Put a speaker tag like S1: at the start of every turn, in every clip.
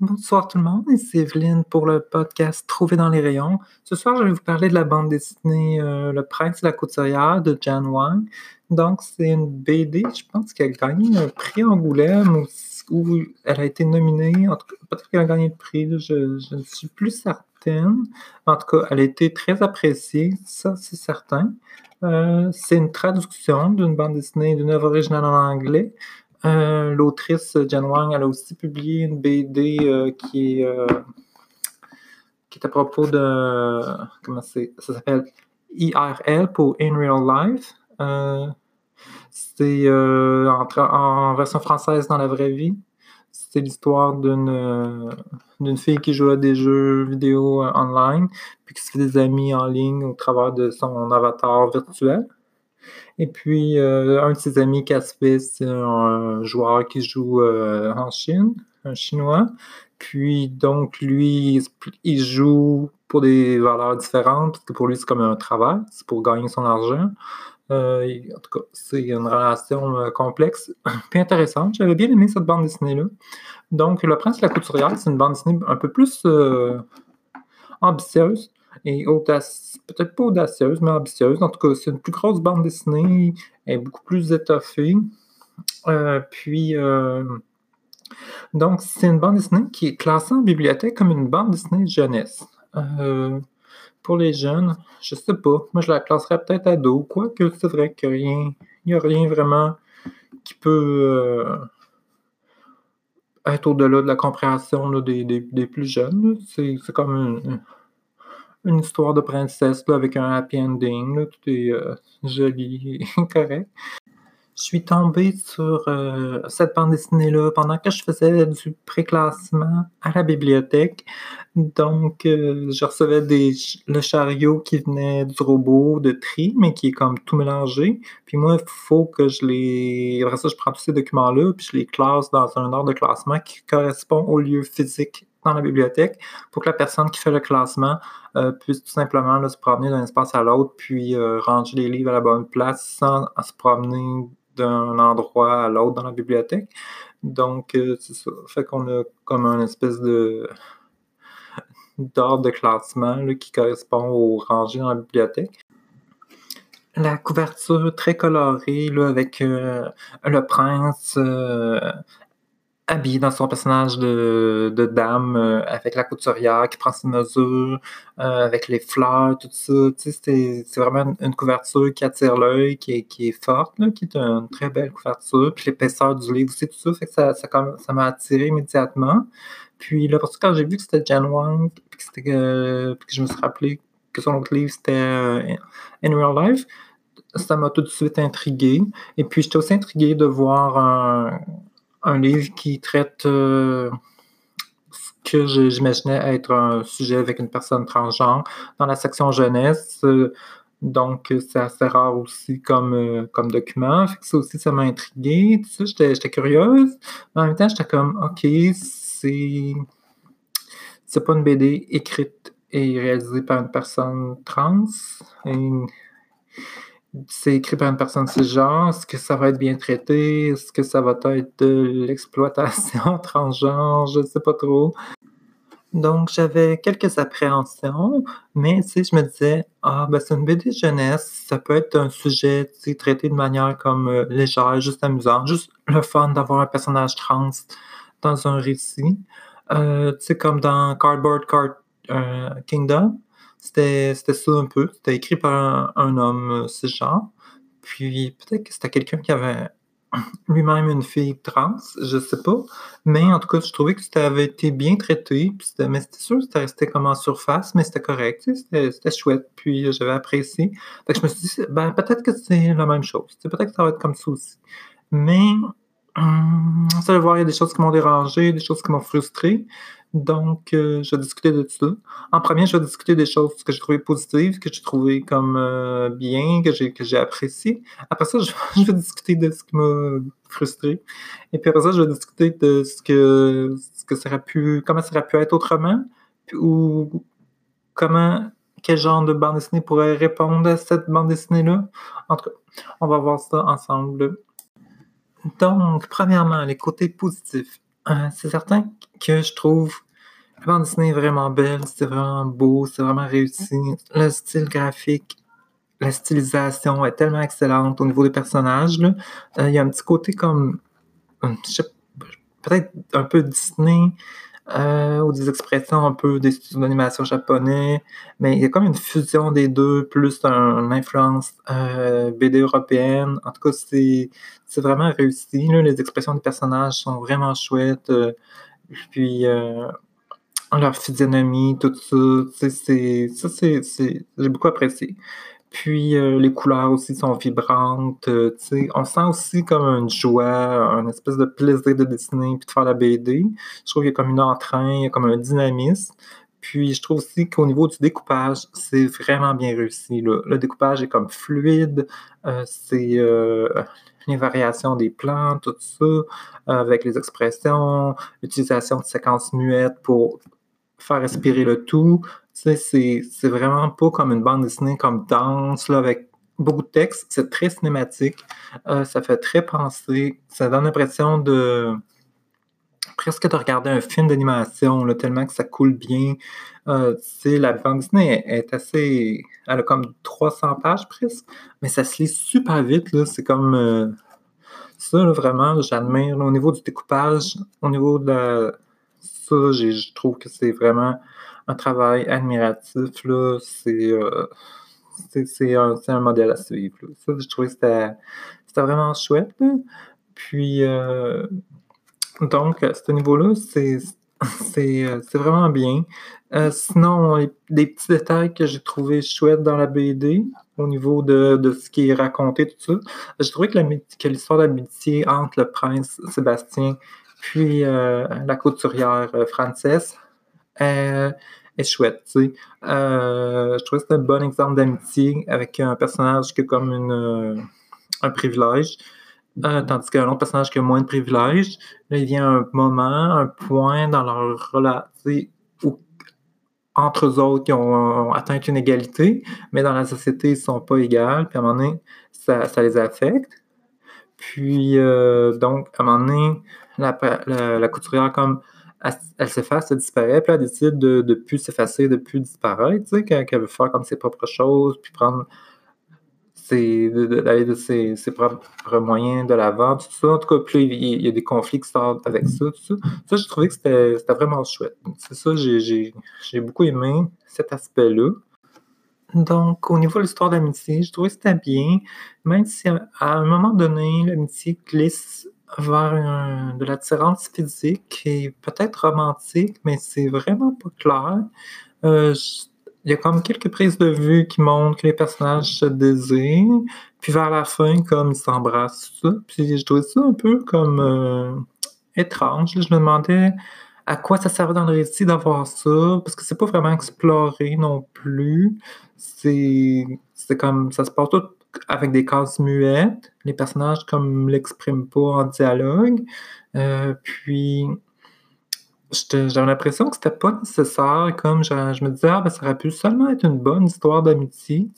S1: Bonsoir tout le monde, ici Evelyne pour le podcast Trouver dans les rayons. Ce soir, je vais vous parler de la bande dessinée euh, Le Prince de la Couturière de Jan Wang. Donc, c'est une BD, je pense qu'elle a gagné un prix Angoulême ou, elle a été nominée. En tout cas, peut-être qu'elle a gagné le prix, je, je, ne suis plus certaine. En tout cas, elle a été très appréciée, ça c'est certain. Euh, c'est une traduction d'une bande dessinée d'une œuvre originale en anglais. Euh, l'autrice Jan Wang, elle a aussi publié une BD euh, qui est euh, à propos de comment c'est ça s'appelle IRL pour In Real Life. c'est en, version française dans la vraie vie. C'est l'histoire d'une d'une fille qui joue à des jeux vidéo online puis qui se fait des amis en ligne au travers de son avatar virtuel. Et puis, euh, un de ses amis, Casper, c'est un joueur qui joue euh, en Chine, un Chinois. Puis, donc, lui, il joue pour des valeurs différentes, parce que pour lui, c'est comme un travail, c'est pour gagner son argent. Euh, en tout cas, c'est une relation complexe, puis intéressante. J'avais bien aimé cette bande dessinée-là. Donc, Le Prince de la Couturière, c'est une bande dessinée un peu plus ambitieuse et peut-être pas audacieuse, mais ambitieuse. En tout cas, c'est une plus grosse bande dessinée, elle est beaucoup plus étoffée. Euh, puis, euh, donc, c'est une bande dessinée qui est classée en bibliothèque comme une bande dessinée de jeunesse. Euh, pour les jeunes, je sais pas. Moi, je la classerais peut-être ado, quoique c'est vrai qu'il n'y a rien vraiment qui peut être au-delà de la compréhension des, plus jeunes. C'est comme une, une histoire de princesse avec un happy ending. tout est euh, joli et correct. Je suis tombée sur euh, cette bande dessinée-là pendant que je faisais du préclassement à la bibliothèque. Donc, euh, je recevais des, le chariot qui venait du robot de tri, mais qui est comme tout mélangé. Puis moi, il faut que je les... Après ça, je prends tous ces documents-là, puis je les classe dans un ordre de classement qui correspond au lieu physique dans la bibliothèque pour que la personne qui fait le classement euh, puisse tout simplement se promener d'un espace à l'autre, puis euh, ranger les livres à la bonne place sans se promener d'un endroit à l'autre dans la bibliothèque. Donc, euh, c'est ça. Fait qu'on a comme un espèce de d'ordre de classement qui correspond au rangé dans la bibliothèque. La couverture très colorée là, avec le prince habillé dans son personnage de, dame euh, avec la couturière qui prend ses mesures, euh, avec les fleurs, tout ça. C'est vraiment une, couverture qui attire l'œil, qui est, qui est forte, qui est une très belle couverture. Puis l'épaisseur du livre aussi, tout ça, fait que ça, ça, m'a attiré immédiatement. Puis là, parce que quand j'ai vu que c'était Jan Wang, puis que, euh, que je me suis rappelé que son autre livre c'était In Real Life, ça m'a tout de suite intrigué. Et puis j'étais aussi intrigué de voir un un livre qui traite euh, ce que j'imaginais être un sujet avec une personne transgenre dans la section jeunesse. Euh, donc, c'est assez rare aussi comme, euh, comme document. ça aussi, ça m'a intrigué. j'étais curieuse. Mais en même temps, j'étais comme, OK, c'est. C'est pas une BD écrite et réalisée par une personne trans. C'est écrit par une personne de ce genre, est-ce que ça va être bien traité, est-ce que ça va être de l'exploitation transgenre, je ne sais pas trop. Donc j'avais quelques appréhensions, mais tu sais, je me disais, ah ben c'est une BD jeunesse, ça peut être un sujet traité de manière comme euh, légère, juste amusant, juste le fun d'avoir un personnage trans dans un récit. Euh, tu sais, comme dans Cardboard Card euh, Kingdom, c'était ça un peu. C'était écrit par un, homme euh, genre. Puis peut-être que c'était quelqu'un qui avait lui-même une fille trans, je sais pas. Mais en tout cas, je trouvais que ça été bien traité. Mais c'était sûr que c'était resté comme en surface, mais c'était correct. C'était chouette. Puis euh, j'avais apprécié. Fait que je me suis dit, ben, peut-être que c'est la même chose. Peut-être que ça va être comme ça aussi. Mais hum, ça va voir, il y a des choses qui m'ont dérangé, des choses qui m'ont frustré. Donc, euh, je vais discuter de tout ça. En premier, je vais discuter des choses que j'ai trouvées positives, que j'ai trouvées comme euh, bien, que j'ai, que j'ai appréciées. Après ça, je, vais discuter de ce qui m'a frustré. Et puis après ça, je vais discuter de ce que, ce que ça aurait pu, comment ça aurait pu être autrement, ou comment, quel genre de bande dessinée pourrait répondre à cette bande dessinée-là. En tout cas, on va voir ça ensemble. Donc, premièrement, les côtés positifs. C'est certain que je trouve la bande dessinée est vraiment belle, c'est vraiment beau, c'est vraiment réussi. Le style graphique, la stylisation est tellement excellente au niveau des personnages. Euh, il y a un petit côté comme, hum, peut-être un peu Disney, euh, ou des expressions un peu des studios d'animation japonais, mais il y a comme une fusion des deux, plus une influence euh, BD européenne. En tout cas, c'est vraiment réussi. Les expressions des personnages sont vraiment chouettes. Puis leur physionomie, tout ça, c'est ça, c'est j'ai beaucoup apprécié. Puis euh, les couleurs aussi sont vibrantes. Euh, on sent aussi comme une joie, un espèce de plaisir de dessiner puis de faire la BD. Je trouve qu'il y a comme une entrain, il y a comme un dynamisme. Puis je trouve aussi qu'au niveau du découpage, c'est vraiment bien réussi. Le découpage est comme fluide. Euh, c'est les variations des plans, tout ça, avec les expressions, l'utilisation de séquences muettes pour faire respirer le tout c'est vraiment pas comme une bande dessinée comme danse, là, avec beaucoup de texte. C'est très cinématique. Euh, ça fait très penser. Ça donne l'impression de presque de regarder un film d'animation, tellement que ça coule bien. Euh, la bande dessinée est, assez. Elle a comme 300 pages presque, mais ça se lit super vite. C'est comme. Euh, ça, vraiment, j'admire. Au niveau du découpage, au niveau de Ça, je trouve que c'est vraiment un travail admiratif. Là, c'est, euh, c'est, un, un, modèle à suivre. Ça, je trouvais que c'était, vraiment chouette. Puis, euh, donc, à ce niveau-là, c'est, c'est, vraiment bien. Euh, sinon, des petits détails que j'ai trouvé chouettes dans la BD, au niveau de, de, ce qui est raconté, tout ça. J'ai trouvé que l'histoire d'amitié entre le prince Sébastien puis la couturière Frances est chouette. Euh, je trouvais que c'était un bon exemple d'amitié avec un personnage qui a comme une, euh, un privilège, euh, tandis qu'un autre personnage qui a moins de privilèges. Là, il vient un moment, un point dans leur relation où entre eux autres, ils ont, atteint une égalité, mais dans la société, ils ne sont pas égaux. Puis à un moment donné, ça, ça les affecte. Puis, donc, à un moment donné, la, la, couturière, comme elle, s'efface, elle disparaît, puis elle décide de ne plus s'effacer, de plus disparaître, tu sais, qu'elle veut faire comme ses propres choses, puis prendre d'aller de, ses, propres moyens de l'avant, tout ça. En tout cas, puis il, y a des conflits qui sortent avec ça, tout ça. Ça, j'ai trouvé que c'était vraiment chouette. C'est ça, j'ai beaucoup aimé cet aspect-là. Donc, au niveau de l'histoire d'amitié, je trouvais que c'était bien, même si à un moment donné, l'amitié glisse vers de l'attirance physique et peut-être romantique, mais c'est vraiment pas clair. Euh, il y a comme quelques prises de vue qui montrent que les personnages se désirent, puis vers la fin, comme ils s'embrassent, ça. Puis je trouvais ça un peu comme euh, étrange. Je me demandais à quoi ça servait dans le récit d'avoir ça, parce que c'est pas vraiment exploré non plus. C'est comme ça se passe tout avec des cases muettes. Les personnages, comme, l'expriment pas en dialogue. Euh, puis, j'avais l'impression que c'était pas nécessaire. Comme je, me disais, ah, ben, ça aurait pu seulement être une bonne histoire d'amitié.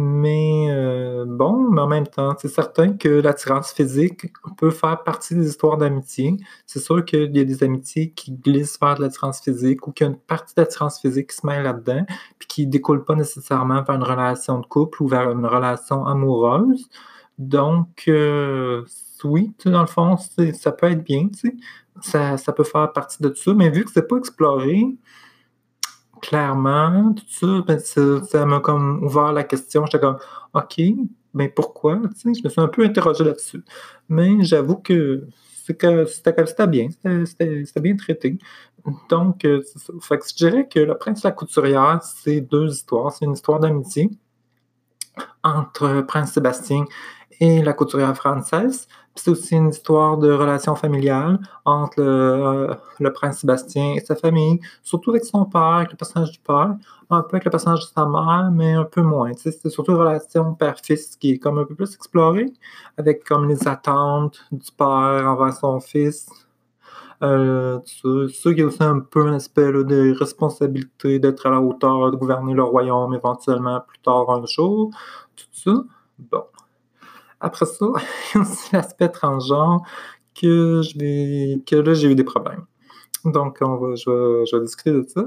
S1: Mais euh, bon, mais en même temps, c'est certain que l'attirance physique peut faire partie des histoires d'amitié. C'est sûr qu'il y a des amitiés qui glissent vers de l'attirance physique ou qu'il y a une partie d'attirance physique qui se met là-dedans, puis qui ne découle pas nécessairement vers une relation de couple ou vers une relation amoureuse. Donc, euh, oui, dans le fond, ça peut être bien, ça, ça peut faire partie de tout ça, mais vu que c'est pas exploré, clairement, tout ça, ben, ça, m'a comme ouvert la question. J'étais comme, OK, mais pourquoi? je me suis un peu interrogé là-dessus. Mais j'avoue que c'était bien, c'était bien traité. Donc, euh, je dirais que Le Prince et la Couturière, c'est deux histoires. C'est une histoire d'amitié entre Prince Sébastien et la couturière française. C'est aussi une histoire de relation familiale entre euh, le, prince Sébastien et sa famille, surtout avec son père, avec le personnage du père, un peu avec le personnage de sa mère, mais un peu moins. C'est surtout une relation père-fils qui est comme un peu plus explorée, avec comme les attentes du père envers son fils. Euh, ça, il y a aussi un peu un aspect de responsabilité d'être à la hauteur, de gouverner le royaume éventuellement plus tard un jour. Tout ça. Bon. Après ça, il y a aussi l'aspect transgenre que je que là, j'ai eu des problèmes. Donc, on va, je, vais, discuter de ça.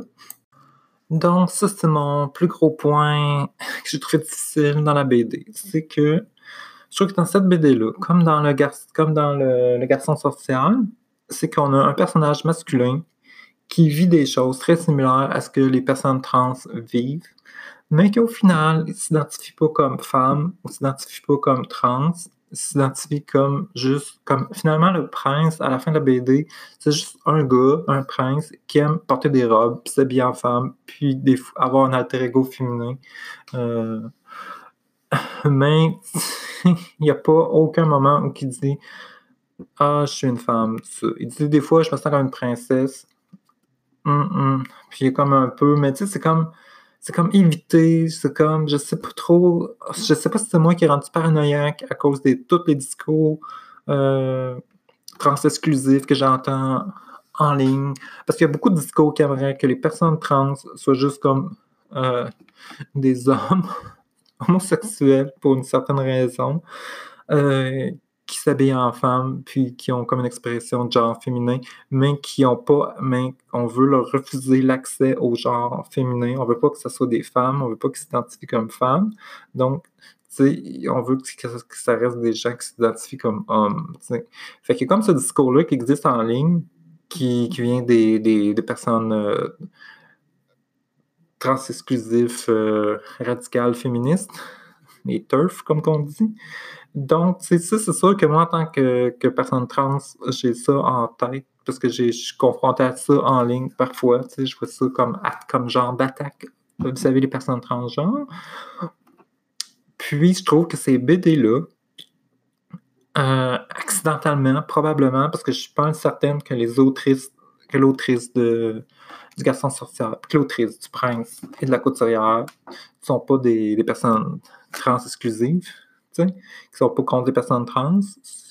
S1: Donc, ça, c'est mon plus gros point que j'ai trouvé difficile dans la BD. C'est que je trouve que dans cette BD-là, comme dans le, le, garçon social, c'est qu'on a un personnage masculin qui vit des choses très similaires à ce que les personnes trans vivent, mais qu'au final, il ne s'identifie pas comme femme, il ne s'identifie pas comme trans, il s'identifie comme juste, comme finalement le prince à la fin de la BD, c'est juste un gars, un prince qui aime porter des robes, puis s'habiller en femme, puis avoir un alter ego féminin. Euh, mais il n'y a pas aucun moment où il dit Ah, je suis une femme. Il dit des fois, je me sens comme une princesse. Puis il est comme un peu, mais tu sais, c'est comme. C'est comme éviter, c'est comme, je sais pas trop, je sais pas si c'est moi qui est rendu paranoïaque à cause de tous les discours euh, trans-exclusifs que j'entends en ligne. Parce qu'il y a beaucoup de discours qui aimeraient que les personnes trans soient juste comme euh, des hommes homosexuels pour une certaine raison, euh, qui s'habillent en femme, puis qui ont comme une expression de genre féminin, mais qui ont pas, mais on veut leur refuser l'accès au genre féminin. On veut pas que ce soit des femmes, on veut pas qu'ils s'identifient comme femmes. Donc, on veut que, ça reste des gens qui s'identifient comme hommes. Fait a comme ce discours-là qui existe en ligne, qui, vient des, personnes euh, trans-exclusifs euh, radicales féministes, les TERF, comme on dit. Donc, c'est ça, c'est sûr que moi, en tant que, personne trans, j'ai ça en tête, parce que je suis confronté à ça en ligne parfois. Je vois ça comme, genre d'attaque, vous savez, les personnes transgenres. Puis, je trouve que ces BD-là, euh, accidentellement, probablement, parce que je suis pas certaine que les autrices, que l'autrice de du garçon sorcière, puis l'autrice du prince et de la couturière ne sont pas des, personnes trans exclusives, qui sont pas contre les personnes trans.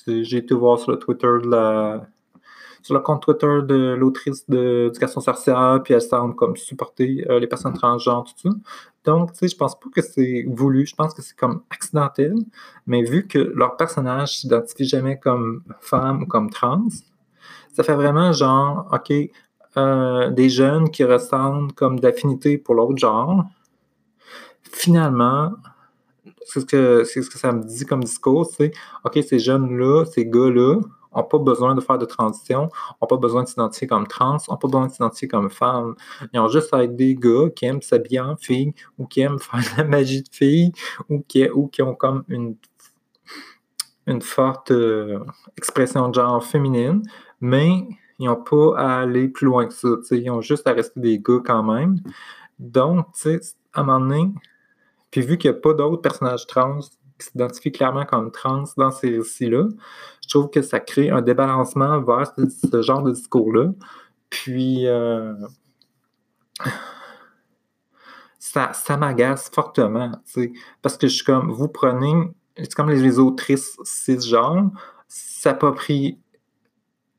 S1: J'ai été voir sur le Twitter de la sur le compte Twitter de l'autrice du garçon sorcière, puis elle semble comme supporter euh, les personnes transgenres, tout ça. Donc, tu sais, je pense pas que c'est voulu, je pense que c'est comme accidentel, mais vu que leur personnage s'identifie jamais comme femme ou comme trans, ça fait vraiment genre, OK, euh, des jeunes qui ressentent comme d'affinité pour l'autre genre, finalement, c'est ce, que, ce que ça me dit comme discours, c'est OK, ces jeunes-là, ces gars-là, n'ont pas besoin de faire de transition, n'ont pas besoin de s'identifier comme trans, n'ont pas besoin de s'identifier comme femme. Ils ont juste à être des gars qui aiment s'habiller en fille ou qui aiment faire de la magie de fille ou qui, ou qui ont comme une, une forte euh, expression de genre féminine, mais ils n'ont pas à aller plus loin que ça. Ils ont juste à rester des gars quand même. Donc, à un moment donné, puis vu qu'il n'y a pas d'autres personnages trans qui s'identifient clairement comme trans dans ces récits-là, je trouve que ça crée un débalancement vers ce, genre de discours-là. Puis, euh, ça, ça m'agace fortement, parce que je suis comme, vous prenez, c'est comme les, les autrices cisgenres, s'approprient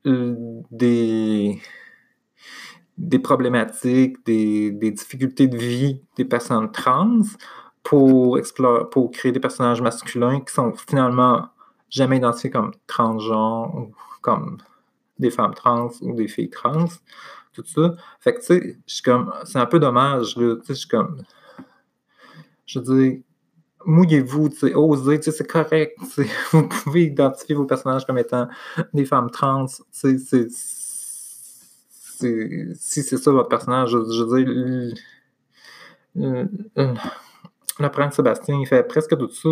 S1: des, des problématiques, des, difficultés de vie des personnes trans pour, créer des personnages masculins qui sont finalement jamais identifiés comme transgenres ou comme des femmes trans ou des filles trans, tout ça. Fait que, tu sais, je suis comme, c'est un peu dommage, tu sais, je suis comme, je dire, mouillez-vous, osez, c'est correct. Vous pouvez identifier vos personnages comme étant des femmes trans. si c'est ça votre personnage, je, veux dire, le, prince Sébastien, il fait presque tout ça.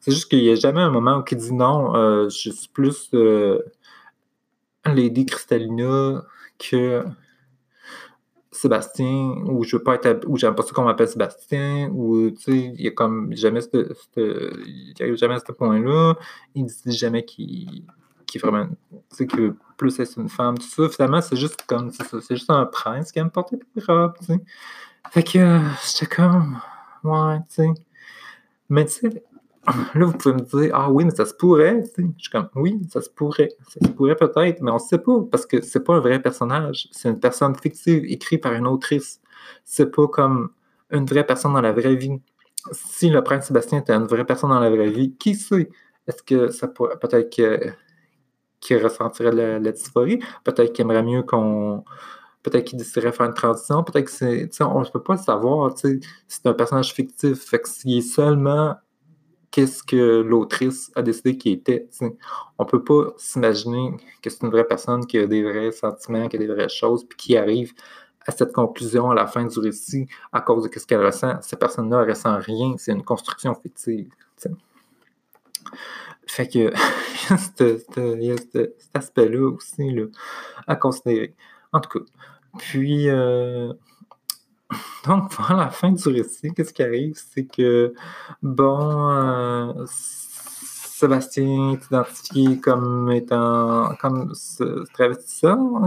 S1: C'est juste qu'il n'y a jamais un moment où il dit non, euh, je suis plus euh, Lady Cristallina que Sébastien, ou je veux pas être, ou j'aime pas ça qu'on m'appelle Sébastien, ou tu sais, il y a comme jamais ce, jamais ce point-là. Il dit jamais qu'il qui vraiment, que plus être une femme, tout ça. Finalement, c'est juste comme, c'est juste un prince qui aime porter des robes, tu sais. Fait que, euh, j'étais comme, ouais, tu sais. Mais tu sais, Là, vous pouvez me dire, ah oui, mais ça se pourrait. Je suis comme, oui, ça se pourrait. Ça se pourrait peut-être, mais on ne sait pas parce que c'est pas un vrai personnage. C'est une personne fictive écrite par une autrice. C'est pas comme une vraie personne dans la vraie vie. Si le prince Sébastien était une vraie personne dans la vraie vie, qui sait? Est-ce que ça pourrait, peut-être que qui ressentirait la, la dysphorie? Peut-être qu'il aimerait mieux qu'on peut-être qu'il déciderait faire une transition, peut-être que c'est. On ne peut pas le savoir. C'est un personnage fictif. Fait que s'il seulement qu'est-ce que l'autrice a décidé qu'il était. On ne peut pas s'imaginer que c'est une vraie personne qui a des vrais sentiments, qui a des vraies choses, puis qui arrive à cette conclusion à la fin du récit à cause de ce qu'elle ressent. Cette personne-là ne ressent rien, c'est une construction fictive. Fait que il y a cet aspect-là aussi à considérer. En tout cas, puis, euh, donc, à la fin du récit, qu'est-ce qui arrive? C'est que, bon, euh, Sébastien est identifié comme étant, comme travestissant,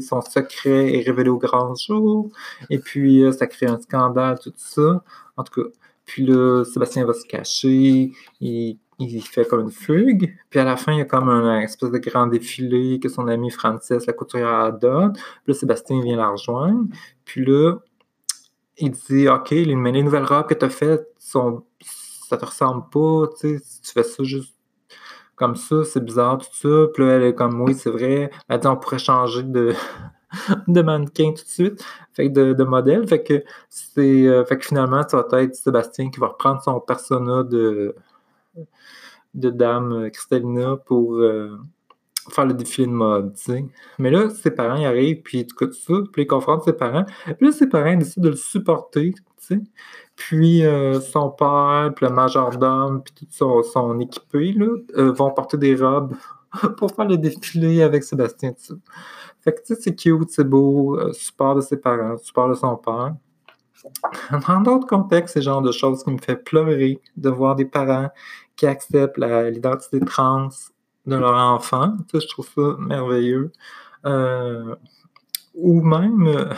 S1: son secret est révélé au grand jour, et puis euh, ça crée un scandale, tout ça. En tout cas, puis là, Sébastien va se cacher, et il fait comme une fugue. Puis à la fin, il y a comme un, espèce de grand défilé que son ami Frances, la couturière, donne. Puis là, Sébastien vient la rejoindre. Puis là, il dit Ok, les, les nouvelles robes que tu as faites, sont, ça te ressemble pas. Tu sais, si tu fais ça juste comme ça, c'est bizarre, tout ça. Puis là, elle est comme Oui, c'est vrai. Elle dit On pourrait changer de. de mannequin tout de suite, fait de, de modèle, fait que c'est, euh, fait que finalement, ça va être Sébastien qui va reprendre son persona de, de Dame euh, Cristalina pour euh, faire le défilé de mode. Mais là, ses parents y arrivent, puis tout ça, puis ils confrontent ses parents. Puis là, ses parents décident de le supporter. Puis euh, son père, puis le majordome, puis tout son, son là, vont porter des robes pour faire le défilé avec Sébastien. Fait que, tu sais, c'est cute, c'est beau, support de ses parents, support de son père. Dans d'autres contextes, c'est genre de choses qui me fait pleurer de voir des parents qui acceptent l'identité trans de leur enfant. Je trouve ça merveilleux. Euh, ou même euh,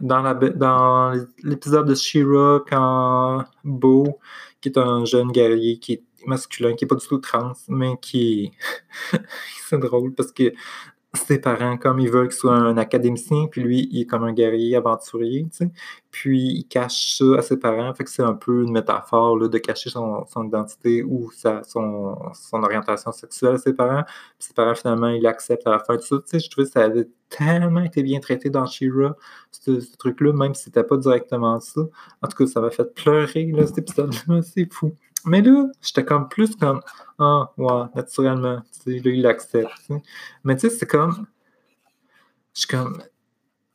S1: dans l'épisode de She-Ra, quand Beau, qui est un jeune guerrier qui est masculin, qui n'est pas du tout trans, mais qui c'est drôle parce que ses parents, comme ils veulent qu'il soit un académicien, puis lui, il est comme un guerrier aventurier, tu sais. Puis il cache ça à ses parents, fait que c'est un peu une métaphore là, de cacher son, identité ou sa, son, son, orientation sexuelle à ses parents. Puis ses parents, finalement, ils l'acceptent à la fin de ça. Tu sais, je trouvais que ça avait tellement été bien traité dans She-Ra, ce, truc-là, même si c'était pas directement ça. En tout cas, ça m'a fait pleurer, là, cet épisode-là, c'est fou. Mais là, j'étais comme plus comme Ah, ouais, naturellement. Tu sais, là, il accepte. Mais tu sais, c'est comme. Je suis comme.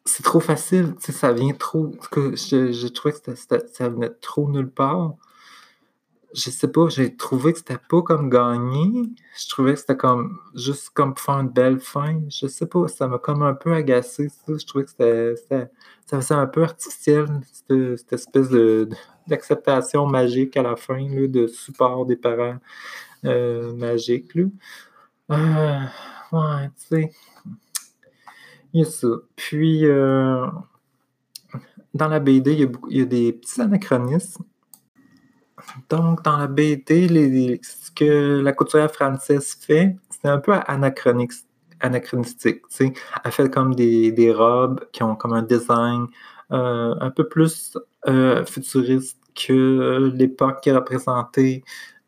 S1: C'est trop facile, tu sais, ça vient trop. Que je, trouvais que ça venait trop nulle part. Je sais pas, j'ai trouvé que c'était pas comme gagné. Je trouvais que c'était comme juste comme faire une belle fin. Je sais pas, ça m'a comme un peu agacé, ça. Je trouvais que c'était. Ça faisait un peu artificiel, cette, espèce de d'acceptation magique à la fin, là, de support des parents euh, magiques. Là. Euh, ouais, tu sais. Il y a ça. Puis, euh, dans la BD, il y, il y, a des petits anachronismes. Donc, dans la BD, ce que la couturière française fait, c'est un peu anachronique, anachronistique. sais. Elle fait comme des, robes qui ont comme un design euh, un peu plus euh, futuriste que l'époque qui est représentée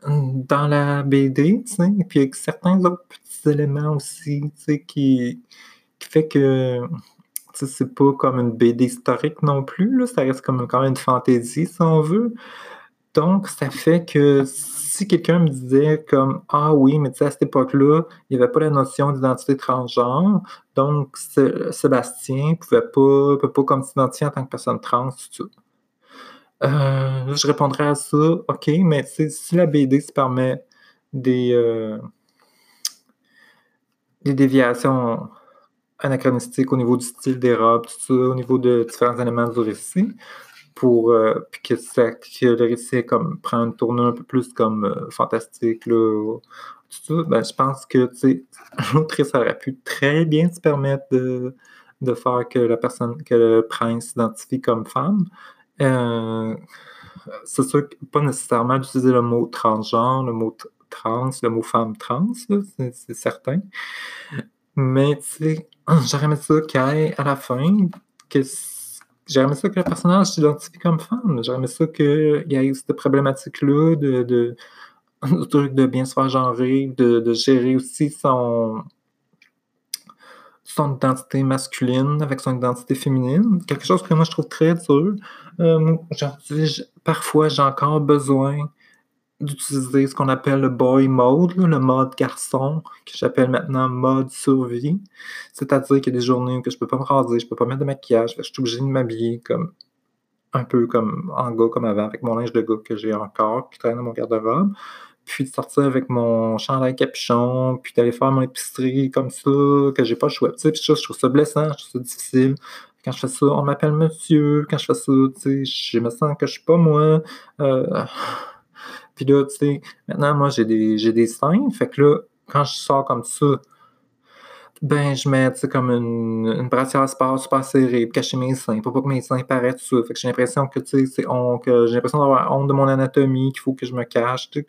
S1: dans la BD, et puis avec certains autres petits éléments aussi, qui, qui fait que c'est pas comme une BD historique non plus, là, ça reste comme quand même une fantaisie si on veut. Donc, ça fait que si quelqu'un me disait comme Ah oui, mais tu sais, à cette époque-là, il n'y avait pas la notion d'identité transgenre, donc Sébastien ne pouvait pas, pas comme s'identifier en tant que personne trans, tout ça. Euh, je répondrais à ça, ok, mais si la BD se permet des, euh, des déviations anachronistiques au niveau du style des robes, tout ça, au niveau de différents éléments du récit, pour euh, que, ça, que le récit comme, prend une tournure un peu plus comme fantastique, là, ben, je pense que l'autrice aurait pu très bien se permettre de, de faire que la personne, que le prince s'identifie comme femme. Euh, c'est sûr que pas nécessairement d'utiliser le mot transgenre, le mot trans, le mot femme trans, c'est certain. Mais j'aurais aimé ça qu'à la fin, que aimé ça que le personnage s'identifie comme femme. Aimé ça qu'il y ait cette problématique-là de, de, truc de bien se faire genrer, de, de gérer aussi son, son identité masculine avec son identité féminine. Quelque chose que moi je trouve très dur. Euh, parfois, j'ai encore besoin d'utiliser ce qu'on appelle le boy mode, le mode garçon, que j'appelle maintenant mode survie. C'est-à-dire qu'il y a des journées où je peux pas me raser, je peux pas mettre de maquillage, je suis obligé de m'habiller comme un peu comme en gars comme avant, avec mon linge de gars que j'ai encore, qui traîne dans mon garde-robe. Puis de sortir avec mon chandail capuchon, puis d'aller faire mon épicerie comme ça, que j'ai pas le choix. Tu sais, je trouve ça blessant, je trouve ça difficile. Quand je fais ça, on m'appelle monsieur. Quand je fais ça, tu sais, je me sens que je suis pas moi. Euh, puis là, tu sais, maintenant, moi, j'ai des, j'ai des seins. Fait que là, quand je sors comme ça, ben, je mets, tu sais, comme une, une brassière sport super serrée pour cacher mes seins, pour pas que mes seins paraissent ça. Fait que j'ai l'impression que, tu sais, c'est que j'ai l'impression d'avoir honte de mon anatomie, qu'il faut que je me cache. Tu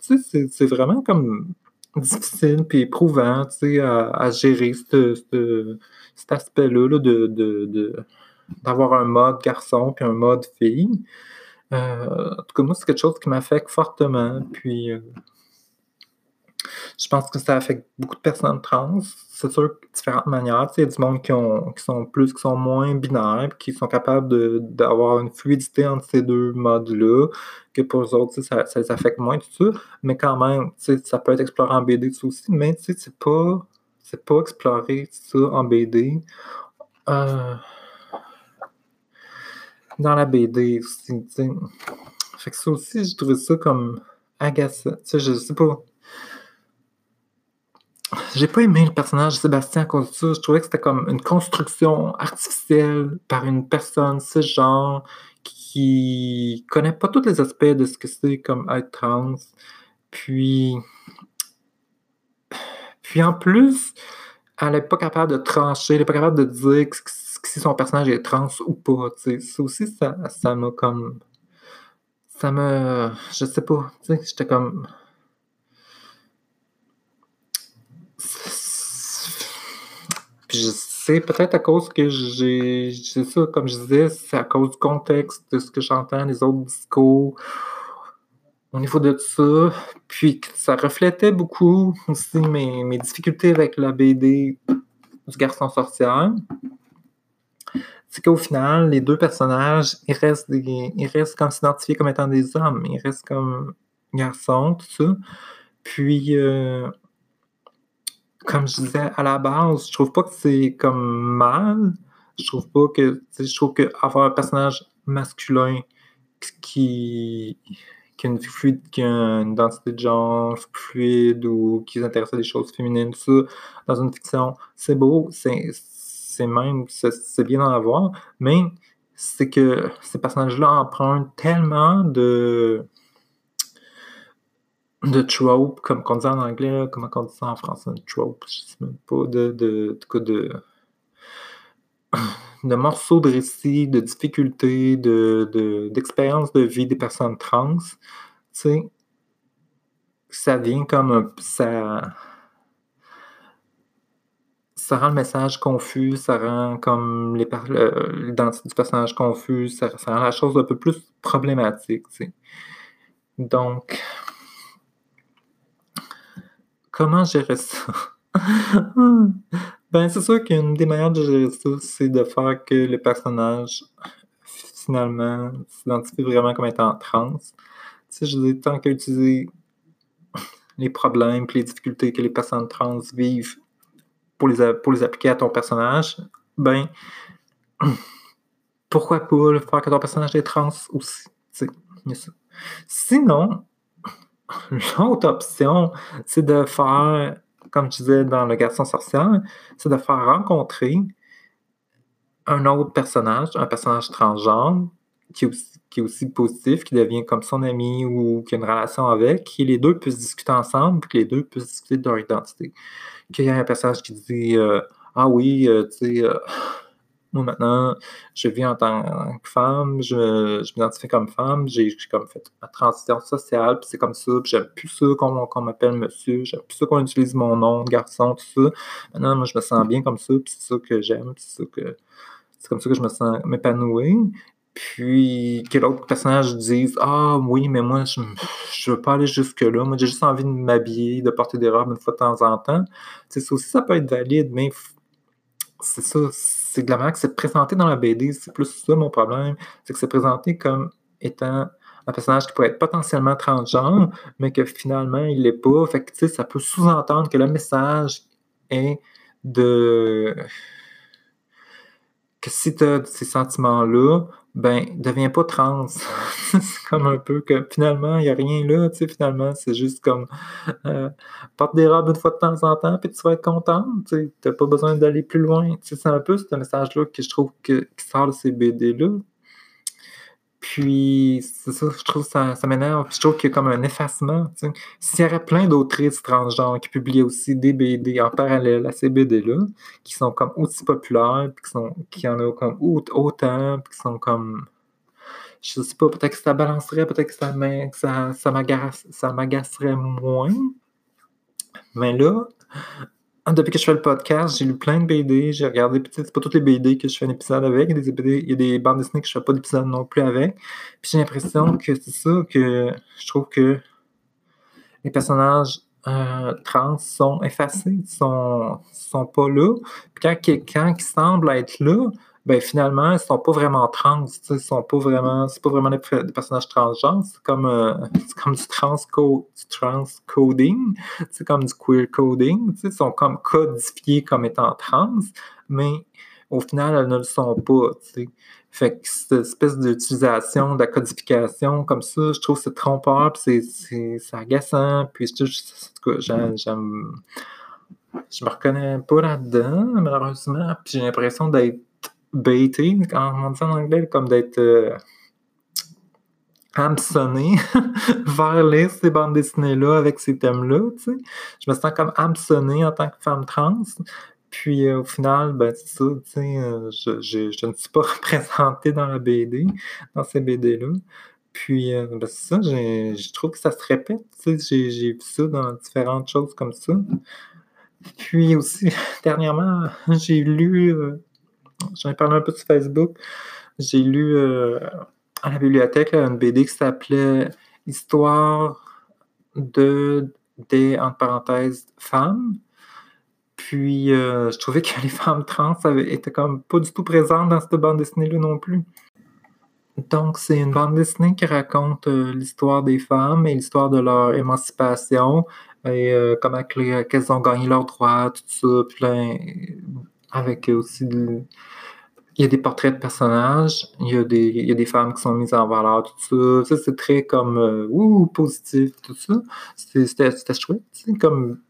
S1: sais, c'est vraiment comme difficile puis éprouvant, tu sais, à, gérer cet aspect-là là, de, de, d'avoir un mode garçon puis un mode fille. Euh, en tout cas, moi, c'est quelque chose qui m'affecte fortement. Puis, euh, je pense que ça affecte beaucoup de personnes trans. C'est sûr, de différentes manières. Il y a du monde qui, ont, qui sont plus, qui sont moins binaires, qui sont capables d'avoir une fluidité entre ces deux modes-là, que pour eux autres, ça, ça, les affecte moins, tout ça. Mais quand même, ça peut être exploré en BD, tout aussi. Mais c'est pas, pas exploré, ça, en BD. Euh, dans la BD aussi, sais. Fait que ça aussi, j'ai trouvé ça comme agaçant. Tu sais, je sais pas. J'ai pas aimé le personnage de Sébastien à cause de ça. Je trouvais que c'était comme une construction artificielle par une personne genre qui connaît pas tous les aspects de ce que c'est comme être trans. Puis. Puis en plus, elle est pas capable de trancher, elle est pas capable de dire que si son personnage est trans ou pas. Ça aussi, ça, ça m'a comme. Ça me. Je sais pas. J'étais comme. Puis sais peut-être à cause que j'ai. C'est ça, comme je disais, c'est à cause du contexte de ce que j'entends, les autres discours au niveau de ça. Puis ça reflétait beaucoup aussi mes, mes difficultés avec la BD du garçon sorcière c'est qu'au final, les deux personnages, ils restent, ils restent comme s'identifier comme étant des hommes, ils restent comme garçons, tout ça. Puis, euh, comme je disais à la base, je trouve pas que c'est comme mal. Je trouve pas que. Je trouve qu'avoir un personnage masculin qui, a une fluide, qui a une identité de genre fluide ou qui s'intéresse à des choses féminines, tout ça, dans une fiction, c'est beau, c'est c'est même, c'est bien d'en avoir, mais c'est que ces personnages-là empruntent tellement de de tropes, comme on dit en anglais, comment on dit ça en français, trope, je sais même pas, de, de, de, de, morceaux de récits, de difficultés, de, d'expériences de, vie des personnes trans, tu sais, ça vient comme ça ça rend le message confus, ça rend comme l'identité du personnage confus, ça, rend la chose un peu plus problématique. Donc, comment gérer ça? ben, c'est sûr qu'une des manières de gérer ça, c'est de faire que le personnage, finalement, s'identifie vraiment comme étant trans. Je dis, tant qu'à utiliser les problèmes et les difficultés que les personnes trans vivent pour les, pour les appliquer à ton personnage, ben, pourquoi pas faire que ton personnage est trans aussi? Sinon, l'autre option, c'est de faire, comme je disais dans Le Garçon Sorcière, c'est de faire rencontrer un autre personnage, un personnage transgenre, qui est, aussi, positif, qui devient comme son ami ou qui a une relation avec, et les deux puissent discuter ensemble, que les deux puissent discuter de leur identité qu'il y a un personnage qui dit euh, Ah oui, euh, tu sais, euh, moi maintenant, je vis en tant que femme, je, je m'identifie comme femme, j'ai comme fait ma transition sociale, puis c'est comme ça, puis j'aime plus ça qu'on m'appelle monsieur, j'aime plus ça qu'on utilise mon nom garçon, tout ça. Maintenant, moi, je me sens bien comme ça, puis c'est ça que j'aime, c'est ça que c'est comme ça que je me sens m'épanouir. Puis que l'autre personnage dise Ah oui, mais moi, je, je veux pas aller jusque-là. Moi, j'ai juste envie de m'habiller, de porter des robes une fois de temps en temps. C'est ça aussi, ça peut être valide, mais c'est ça, c'est de la manière que c'est présenté dans la BD. C'est plus ça mon problème. C'est que c'est présenté comme étant un personnage qui pourrait être potentiellement transgenre, mais que finalement, il l'est pas. Fait que, tu sais, ça peut sous-entendre que le message est de que si tu as ces sentiments-là, ben, deviens pas trans. c'est comme un peu que finalement, il n'y a rien là, tu sais, finalement, c'est juste comme euh, porte des robes une fois de temps en temps, puis tu vas être contente, tu n'as pas besoin d'aller plus loin. Tu sais, c'est un peu ce message-là que je trouve que, qui sort de ces BD-là. Puis, c'est ça, je trouve ça, ça m'énerve. Je trouve qu'il y a comme un effacement. S'il y aurait plein d'autrices transgenres qui publiaient aussi des BD en parallèle à ces BD-là, qui sont comme aussi populaires, puis qui, sont, qui en ont comme autant, puis qui sont comme. Je sais pas, peut-être que ça balancerait, peut-être que ça, ça, ça m'agacerait moins. Mais là, depuis que je fais le podcast, j'ai lu plein de BD, j'ai regardé, c'est pas toutes les BD que je fais un épisode avec, il y a des, BD, il y a des bandes dessinées que je fais pas d'épisode non plus avec. Puis j'ai l'impression que c'est ça que je trouve que les personnages euh, trans sont effacés, sont, sont pas là. Puis quand quelqu'un qui semble être là, ben finalement, ils sont pas vraiment trans, ils sont pas vraiment, c'est pas vraiment des, personnages transgenres, c'est comme, euh, comme du, transco, du transcoding, c'est comme du queer coding, ils sont comme codifiés comme étant trans, mais au final, elles ne le sont pas, sais. Fait que cette espèce d'utilisation de la codification comme ça, je trouve c'est trompeur, puis c'est agaçant, puis j'aime, je me reconnais pas là-dedans, malheureusement, puis j'ai l'impression d'être baiting, on dit en anglais, comme d'être euh, hameçonné vers lire ces bandes dessinées-là avec ces thèmes-là. Tu sais. Je me sens comme hameçonné en tant que femme trans. Puis euh, au final, ben, c'est ça, tu sais, euh, je, je, je, ne suis pas représentée dans la BD, dans ces BD-là. Puis, euh, ben, c'est ça, je trouve que ça se répète. Tu sais, j'ai vu ça dans différentes choses comme ça. Puis aussi, dernièrement, j'ai lu J'en ai parlé un peu sur Facebook. J'ai lu euh, à la bibliothèque une BD qui s'appelait Histoire de des entre parenthèses femmes. Puis euh, je trouvais que les femmes trans étaient comme pas du tout présentes dans cette bande dessinée-là non plus. Donc, c'est une bande dessinée qui raconte euh, l'histoire des femmes et l'histoire de leur émancipation et comment qu'elles ont gagné leurs droits, tout ça, plein, avec aussi il y a des portraits de personnages, il y a des, il y a des femmes qui sont mises en valeur, tout ça. ça c'est très comme euh, ouh, positif, tout ça. C'était chouette, comme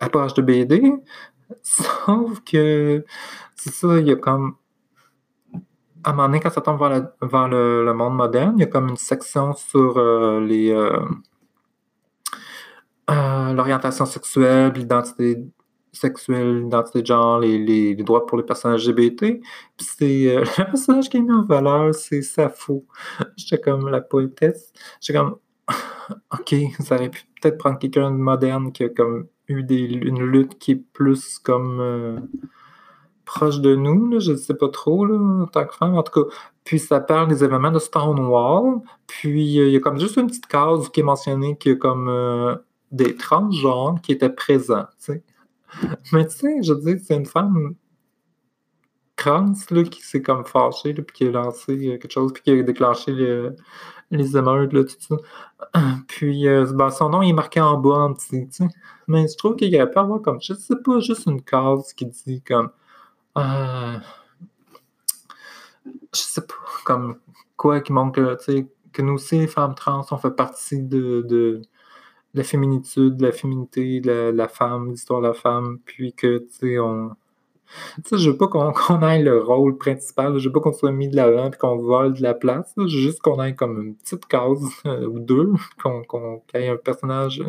S1: approche de BD. Sauf que c'est ça, il y a comme. À un moment donné, quand ça tombe vers, le, monde moderne, il y a comme une section sur euh, les. Euh, l'orientation sexuelle, l'identité sexuelle, l'identité de genre, les, droits pour les personnes LGBT. Puis c'est euh, le personnage qui est mis en valeur, c'est Sappho. J'étais comme la poétesse. J'étais comme, ok, ça aurait pu peut-être prendre quelqu'un de moderne qui a comme eu des, une lutte qui est plus comme euh, proche de nous, là, je ne sais pas trop, là, en tant que femme. En tout cas, puis ça parle des événements de Stonewall. Puis euh, il y a comme juste une petite case qui est mentionnée qui est comme des transgenres qui étaient présents. Mais tu sais, je veux dire, c'est une femme trans là, qui s'est comme fâchée, là, puis qui a lancé euh, quelque chose, puis qui a déclenché les émeutes, là, tout ça. Puis euh, son nom est marqué en bas en petit, tu sais. Mais je trouve qu'il y aurait pas avoir comme, je sais pas, juste une case qui dit comme. Euh, je sais pas, comme quoi qui montre que, tu que nous aussi, les femmes trans, on fait partie de la féminitude, la féminité, la, femme, l'histoire de la femme, puis que, tu sais, on... Tu sais, je veux pas qu'on ait le rôle principal, je veux pas qu'on soit mis de l'avant et qu'on vole de la place, je veux juste qu'on ait comme une petite case euh, ou deux, qu'on qu ait un personnage,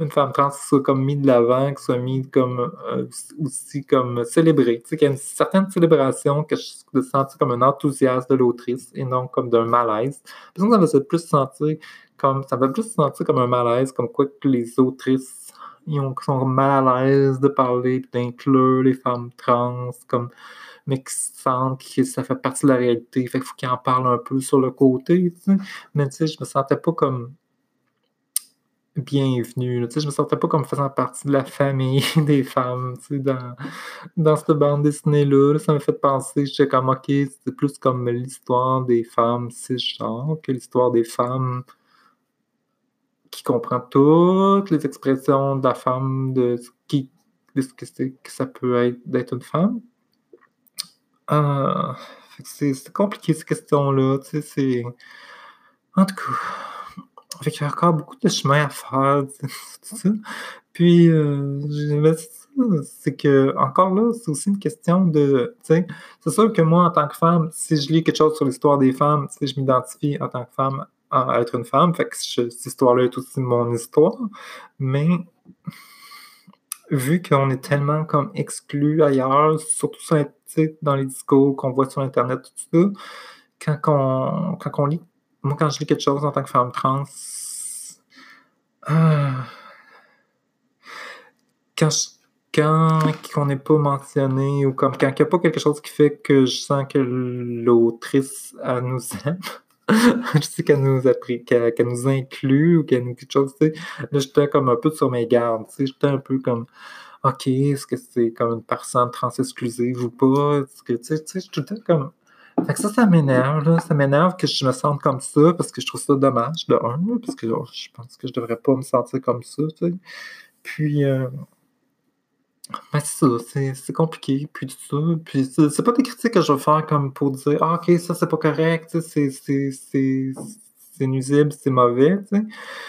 S1: une femme trans qui soit comme mis de l'avant, qui soit mis comme euh, aussi comme célébré, tu sais, qu'il y a une certaine célébration que je sentir comme un enthousiasme de l'autrice et non comme d'un malaise. Parce que ça me plus sentir comme ça va plus se sentir comme un malaise, comme quoi que les autrices ils ont, sont mal à l'aise de parler, d'inclure les femmes trans, comme mais qui sentent que ça fait partie de la réalité. Fait qu'il faut qu'ils en parlent un peu sur le côté, tu sais. Mais tu sais, je me sentais pas comme bienvenue. Je me sentais pas comme faisant partie de la famille des femmes, dans, dans cette bande dessinée-là. Ça m'a fait penser, j'étais comme, ok, c'est plus comme l'histoire des femmes cisgenres que l'histoire des femmes qui comprend toutes les expressions de la femme, de ce, qui, de ce que, ça peut être d'être une femme. Euh, c'est compliqué ces questions-là, c'est... En tout cas, fait qu'il y a encore beaucoup de chemin à faire, tout ça. Puis, euh, c'est que, encore là, c'est aussi une question de, c'est sûr que moi, en tant que femme, si je lis quelque chose sur l'histoire des femmes, sais, je m'identifie en tant que femme à être une femme, fait que cette histoire-là est aussi mon histoire, mais vu qu'on est tellement comme exclu ailleurs, surtout sur, dans les discours qu'on voit sur Internet, tout ça, quand on, quand on lit moi, quand je lis quelque chose en tant que femme trans, euh, quand, quand on n'est pas mentionné ou comme quand il n'y a pas quelque chose qui fait que je sens que l'autrice nous aime, je sais qu'elle nous a pris, qu'elle nous inclut ou qu'elle nous quelque chose, tu sais, là j'étais comme un peu sur mes gardes, tu sais, j'étais un peu comme OK, est-ce que c'est comme une personne trans exclusive ou pas? Tu sais, tu sais, comme fait que ça, ça m'énerve. Ça m'énerve que je me sente comme ça parce que je trouve ça dommage, de un, parce que je pense que je devrais pas me sentir comme ça. Puis, euh, ben c'est ça, c'est compliqué, puis tout ça. Puis, c'est pas des critiques que je vais faire comme pour dire, ah, ok, ça, c'est pas correct, c'est nuisible, c'est mauvais.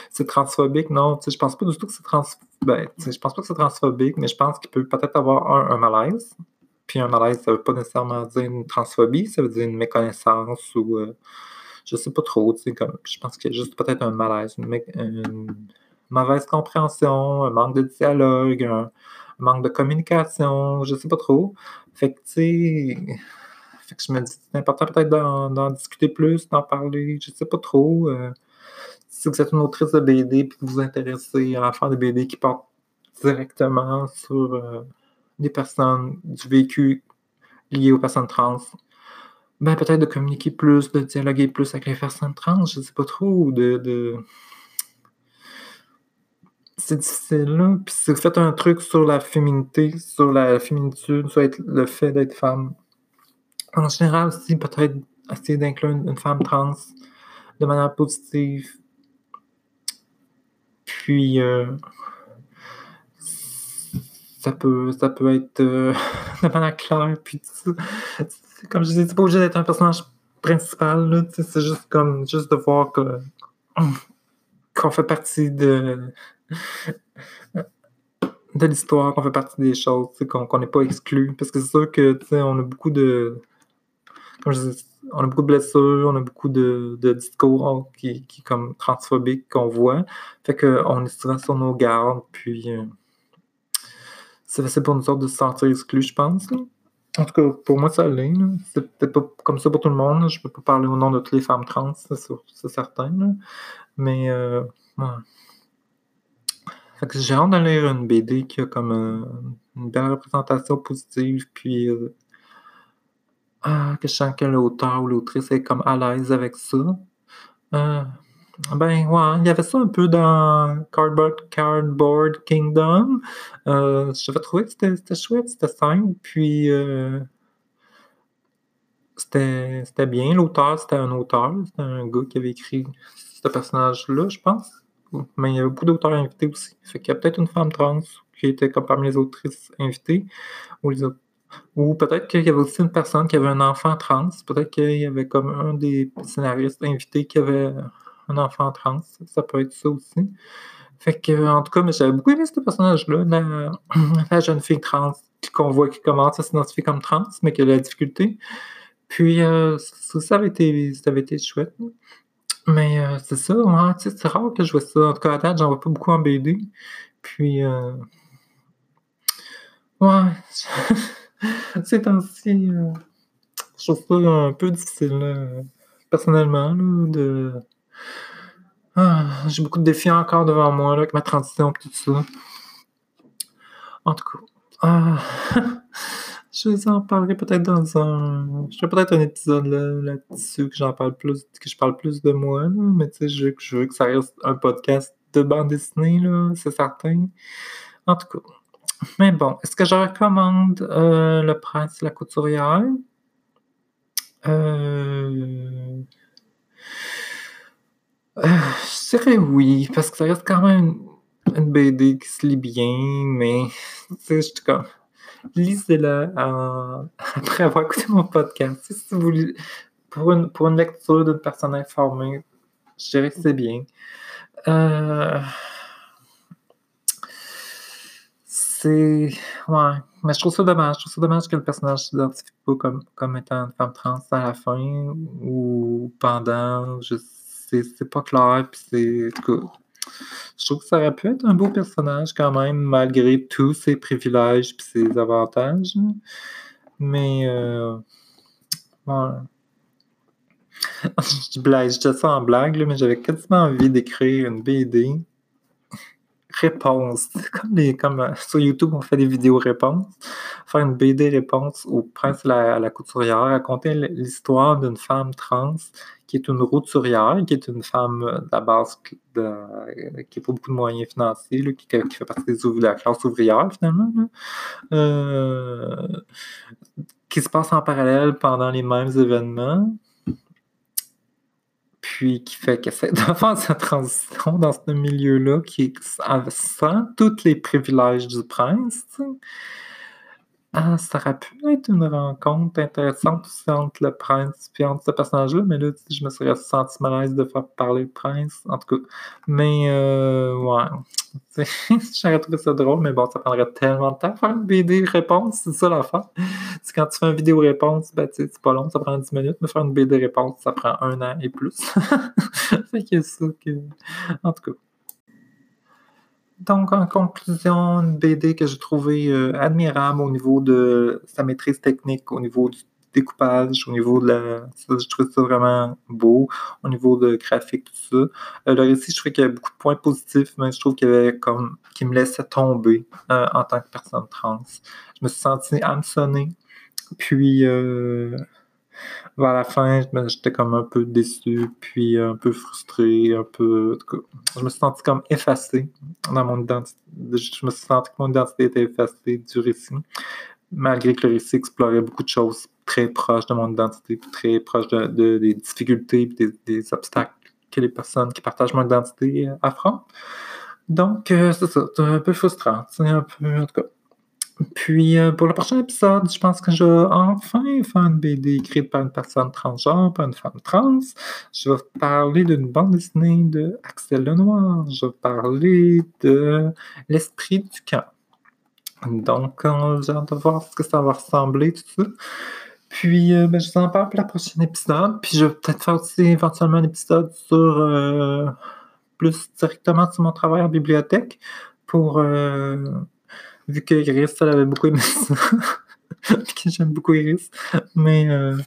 S1: C'est transphobique, non, tu sais, je pense pas du tout que c'est trans... Ben, je pense pas que c'est transphobique, mais je pense qu'il peut peut-être avoir un malaise, puis un malaise, ça veut pas nécessairement dire une transphobie, ça veut dire une méconnaissance ou euh, je sais pas trop, comme, je pense qu'il y a juste peut-être un malaise, une, mauvaise compréhension, un manque de dialogue, un, manque de communication, je sais pas trop. Fait que, tu sais, que je me dis, c'est important peut-être d'en discuter plus, d'en parler, je sais pas trop. Euh, si vous êtes une autrice de BD et que vous vous intéressez à faire des BD qui partent directement sur euh, des personnes du vécu lié aux personnes trans, ben peut-être de communiquer plus, de dialoguer plus avec les personnes trans, je sais pas trop, de... de... C'est difficile, là. Puis vous faites un truc sur la féminité, sur la féminitude, sur le fait d'être femme, en général aussi, peut-être essayer d'inclure une, femme trans de manière positive. Puis... Euh, ça peut, ça peut être euh, de manière claire. Puis, comme je disais, c'est pas obligé d'être un personnage principal. C'est juste comme juste de voir que qu'on fait partie de de l'histoire, qu'on fait partie des choses, qu'on n'est pas exclu. Parce que c'est sûr que on a beaucoup de. Comme je on a beaucoup de blessures, on a beaucoup de, de discours qui, qui comme transphobiques qu'on voit. Fait qu'on est souvent sur nos gardes, puis euh, c'est facile pour nous autres de se sentir exclus, je pense. En tout cas, pour moi, ça l'est. C'est peut-être pas comme ça pour tout le monde. Je peux pas parler au nom de toutes les femmes trans, c'est certain. Mais, euh, j'ai hâte de lire une BD qui a comme euh, une belle représentation positive, puis euh, ah, que je sens que l'auteur ou l'autrice est comme à l'aise avec ça. Ben, ouais, il y avait ça un peu dans Cardboard, Cardboard Kingdom. Euh, J'avais trouvé que c'était chouette, c'était simple, puis euh, c'était bien. L'auteur, c'était un auteur, c'était un gars qui avait écrit ce personnage-là, je pense. Mais il y avait beaucoup d'auteurs invités aussi. Fait qu'il y a peut-être une femme trans qui était comme parmi les autrices invitées, ou. Ou peut-être qu'il y avait aussi une personne qui avait un enfant trans. Peut-être qu'il y avait comme un des scénaristes invités qui avait un enfant trans, ça peut être ça aussi. Fait que, en tout cas, mais j'avais beaucoup aimé ce personnage-là, la, jeune fille trans qu'on voit qui commence à s'identifier comme trans, mais qui a la difficulté. Puis, euh, ça, avait été, ça avait été chouette. Mais euh, c'est ça, c'est rare que je vois ça. En tout cas, à date, j'en vois pas beaucoup en BD. Puis, euh, ouais, ces temps-ci, je trouve ça un peu difficile, personnellement, de ah, j'ai beaucoup de défis encore devant moi avec ma transition et tout ça. En tout cas. Ah, je vous en parlerai peut-être dans un. Je ferai peut-être un épisode là-dessus que j'en parle plus, que je parle plus de moi, mais tu sais, je, je, veux que ça reste un podcast de bande dessinée, là, c'est certain. En tout cas. Mais bon, est-ce que je recommande euh, Le Prince la couturière? Euh... Euh, je dirais oui, parce que ça reste quand même une BD qui se lit bien, mais tu sais, je suis comme lisez-la après avoir écouté mon podcast. Si vous... pour, une, pour une lecture d'une personne informée, je dirais que c'est bien. Euh... C'est. Ouais. Mais je trouve ça dommage. Je trouve ça dommage que le personnage s'identifie pas comme, comme étant une femme trans à la fin ou pendant. Je c'est pas clair. Puis c'est. Je trouve que ça aurait pu être un beau personnage quand même, malgré tous ses privilèges et ses avantages. Mais euh, je blague, je ça en blague, mais j'avais quasiment envie d'écrire une BD réponse. Comme, les, comme euh, sur YouTube, on fait des vidéos réponses. Faire une BD réponse au prince la, la couturière, raconter l'histoire d'une femme trans qui est une routurière, qui est une femme de la base qui n'a pas beaucoup de moyens financiers, qui, fait partie de la classe ouvrière finalement. Euh, qui se passe en parallèle pendant les mêmes événements puis qui fait qu'elle essaie de faire sa transition dans ce milieu-là qui sans tous les privilèges du prince. Ah, ça aurait pu être une rencontre intéressante aussi entre le prince et entre ce personnage-là, mais là, je me serais senti mal à l'aise de faire parler le prince, en tout cas. Mais, euh, ouais. J'aurais trouvé ça drôle, mais bon, ça prendrait tellement de temps faire une BD réponse, c'est ça l'affaire. C'est quand tu fais une vidéo réponse, ben, c'est pas long, ça prend 10 minutes, mais faire une BD réponse, ça prend un an et plus. fait que ça que. En tout cas. Donc, en conclusion, une BD que j'ai trouvée euh, admirable au niveau de sa maîtrise technique, au niveau du découpage, au niveau de la. je trouve ça vraiment beau, au niveau de graphique, tout ça. Euh, le récit, je trouve qu'il y a beaucoup de points positifs, mais je trouve qu'il y avait comme. qui me laissait tomber euh, en tant que personne trans. Je me suis senti hameçonné. Puis vers la fin, j'étais comme un peu déçu, puis un peu frustré, un peu. Je me suis senti comme effacé dans mon identité. Je me suis senti que mon identité était effacée du récit, malgré que le récit explorait beaucoup de choses très proches de mon identité, très proches de, des difficultés, des, des obstacles que les personnes qui partagent mon identité affrontent. Donc, euh, c'est ça, c'est un peu frustrant. C'est un peu, en tout cas. Puis euh, pour le prochain épisode, je pense que je vais enfin faire une BD écrite par une personne transgenre, par une femme trans. Je vais parler d'une bande dessinée de Axel Lenoir. Je vais parler de l'esprit du camp. Donc, j'ai hâte de voir ce que ça va ressembler, tout ça. Puis, euh, ben, je vous en parle pour le prochain épisode. Puis, je vais peut-être faire aussi éventuellement un épisode sur euh, plus directement sur mon travail en bibliothèque pour vu que Iris, elle avait beaucoup aimé ça. que j'aime beaucoup Iris. Mais euh,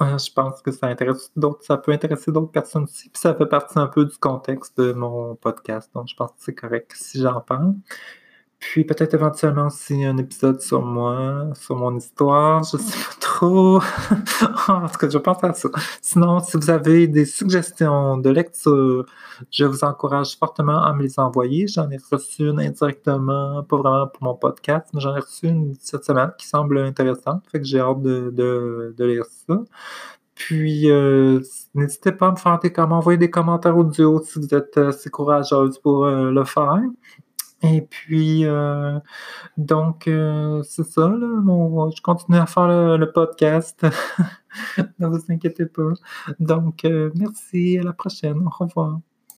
S1: je pense que ça intéresse d'autres, ça peut intéresser d'autres personnes aussi. Puis ça fait partie un peu du contexte de mon podcast. Donc je pense que c'est correct si j'en parle. Puis peut-être éventuellement aussi un épisode sur moi, sur mon histoire, je sais pas trop. en tout cas, je pense à ça. Sinon, si vous avez des suggestions de lecture, je vous encourage fortement à me les envoyer. J'en ai reçu une indirectement, pas vraiment pour mon podcast, mais j'en ai reçu une cette semaine qui semble intéressante. Fait que j'ai hâte de, de, lire ça. Puis, euh, n'hésitez pas à me faire des commentaires, envoyer des commentaires audio si vous êtes assez courageuse pour euh, le faire. Et puis, euh, donc, euh, c'est ça, là, je continue à faire le, podcast. ne vous inquiétez pas. Donc, euh, merci, à la prochaine. Au revoir.